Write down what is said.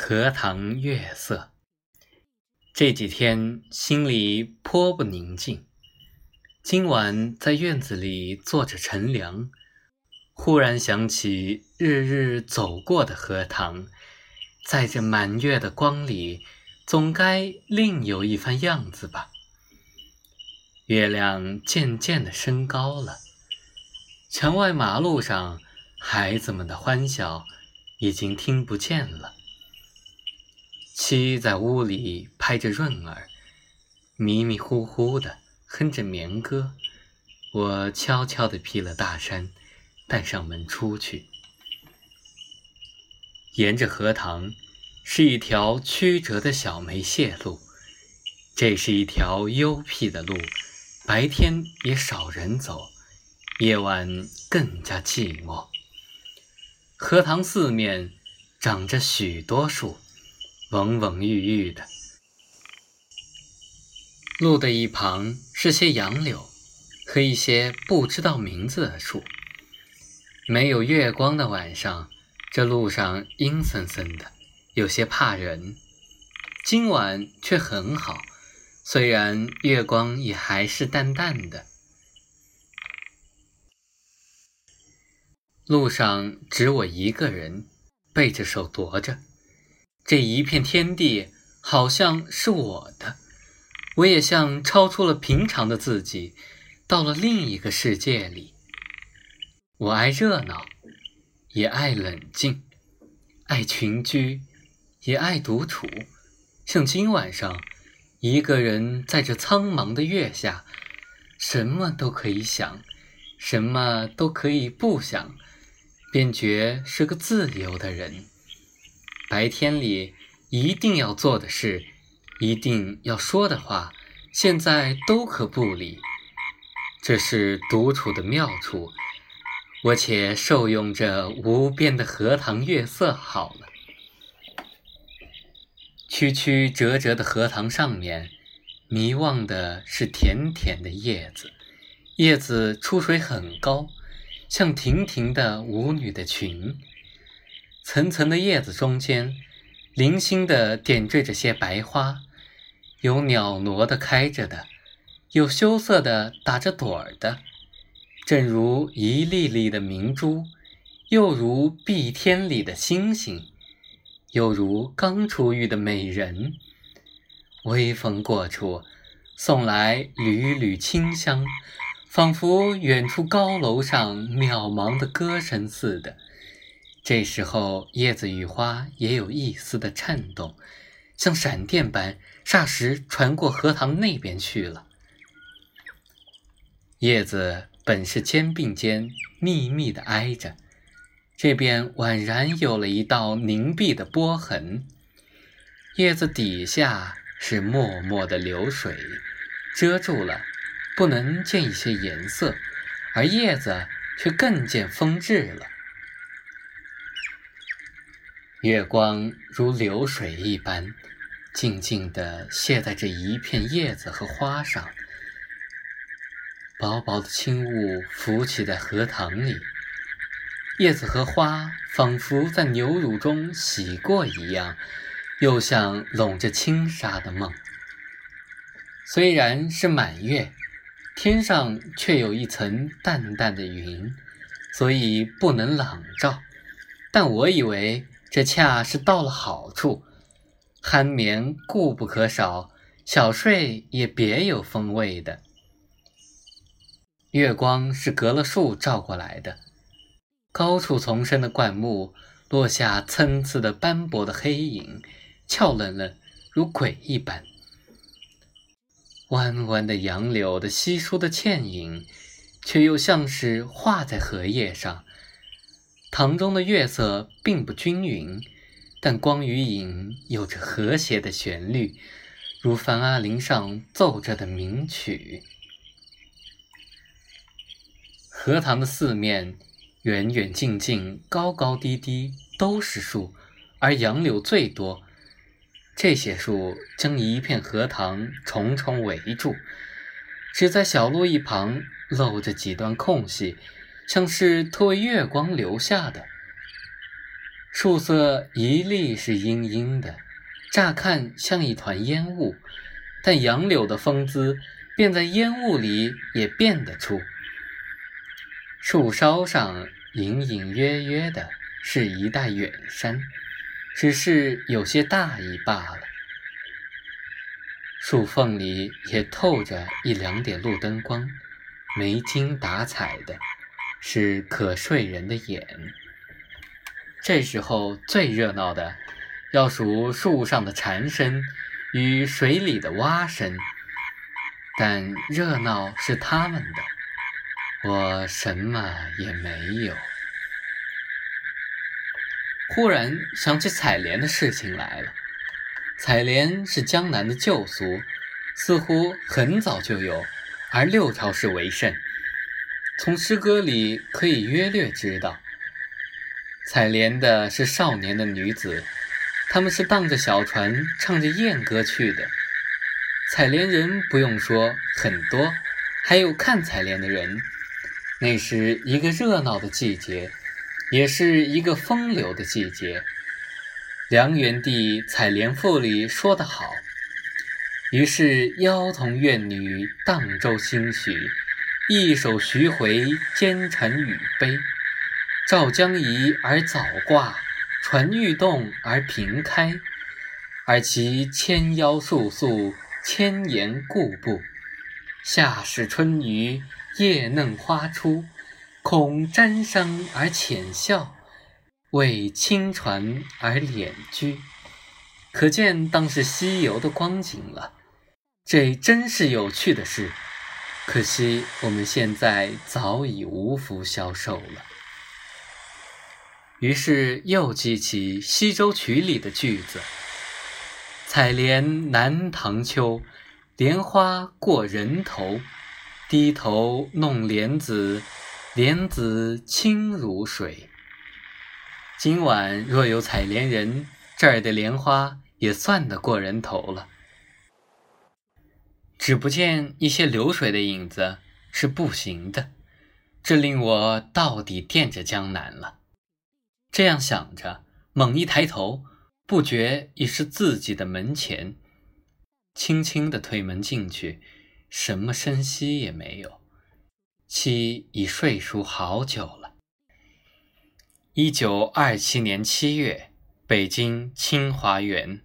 荷塘月色，这几天心里颇不宁静。今晚在院子里坐着乘凉，忽然想起日日走过的荷塘，在这满月的光里，总该另有一番样子吧。月亮渐渐的升高了，墙外马路上孩子们的欢笑已经听不见了。妻在屋里拍着闰儿，迷迷糊糊的哼着眠歌。我悄悄地披了大衫，带上门出去。沿着荷塘，是一条曲折的小梅泄路。这是一条幽僻的路，白天也少人走，夜晚更加寂寞。荷塘四面长着许多树。蓊蓊郁郁的，路的一旁是些杨柳和一些不知道名字的树。没有月光的晚上，这路上阴森森的，有些怕人。今晚却很好，虽然月光也还是淡淡的。路上只我一个人，背着手踱着。这一片天地好像是我的，我也像超出了平常的自己，到了另一个世界里。我爱热闹，也爱冷静；爱群居，也爱独处。像今晚上，一个人在这苍茫的月下，什么都可以想，什么都可以不想，便觉是个自由的人。白天里一定要做的事，一定要说的话，现在都可不理。这是独处的妙处，我且受用这无边的荷塘月色好了。曲曲折折的荷塘上面，迷望的是甜甜的叶子，叶子出水很高，像亭亭的舞女的裙。层层的叶子中间，零星的点缀着些白花，有袅娜的开着的，有羞涩的打着朵儿的，正如一粒粒的明珠，又如碧天里的星星，又如刚出浴的美人。微风过处，送来缕缕清香，仿佛远处高楼上渺茫的歌声似的。这时候，叶子与花也有一丝的颤动，像闪电般，霎时传过荷塘那边去了。叶子本是肩并肩，密密的挨着，这边宛然有了一道凝碧的波痕。叶子底下是脉脉的流水，遮住了，不能见一些颜色，而叶子却更见风致了。月光如流水一般，静静地泻在这一片叶子和花上。薄薄的轻雾浮起在荷塘里，叶子和花仿佛在牛乳中洗过一样，又像笼着轻纱的梦。虽然是满月，天上却有一层淡淡的云，所以不能朗照。但我以为。这恰是到了好处，酣眠固不可少，小睡也别有风味的。月光是隔了树照过来的，高处丛生的灌木落下参差的斑驳的黑影，俏冷冷如鬼一般。弯弯的杨柳的稀疏的倩影，却又像是画在荷叶上。塘中的月色并不均匀，但光与影有着和谐的旋律，如梵阿林上奏着的名曲。荷塘的四面，远远近近、高高低低都是树，而杨柳最多。这些树将一片荷塘重重围住，只在小路一旁露着几段空隙。像是托为月光留下的。树色一粒是阴阴的，乍看像一团烟雾，但杨柳的风姿便在烟雾里也辨得出。树梢上隐隐约约的是一带远山，只是有些大意罢了。树缝里也透着一两点路灯光，没精打采的，是可睡人的眼。这时候最热闹的，要数树上的蝉声与水里的蛙声，但热闹是他们的，我什么也没有。忽然想起采莲的事情来了。采莲是江南的旧俗，似乎很早就有，而六朝时为盛。从诗歌里可以约略知道，采莲的是少年的女子，她们是荡着小船，唱着艳歌去的。采莲人不用说很多，还有看采莲的人。那是一个热闹的季节，也是一个风流的季节。梁元帝《采莲赋》里说得好：“于是妖童怨女荡舟兴许，一首徐回奸臣与悲。赵将移而早挂，船欲动而平开。而其牵腰束素，千言固步。夏始春余，叶嫩花初，恐沾裳而浅笑。”为轻船而敛居，可见当时西游的光景了。这真是有趣的事，可惜我们现在早已无福消受了。于是又记起《西洲曲》里的句子：“采莲南塘秋，莲花过人头。低头弄莲子，莲子清如水。”今晚若有采莲人，这儿的莲花也算得过人头了。只不见一些流水的影子是步行的，这令我到底惦着江南了。这样想着，猛一抬头，不觉已是自己的门前，轻轻的推门进去，什么声息也没有。妻已睡熟好久了。一九二七年七月，北京清华园。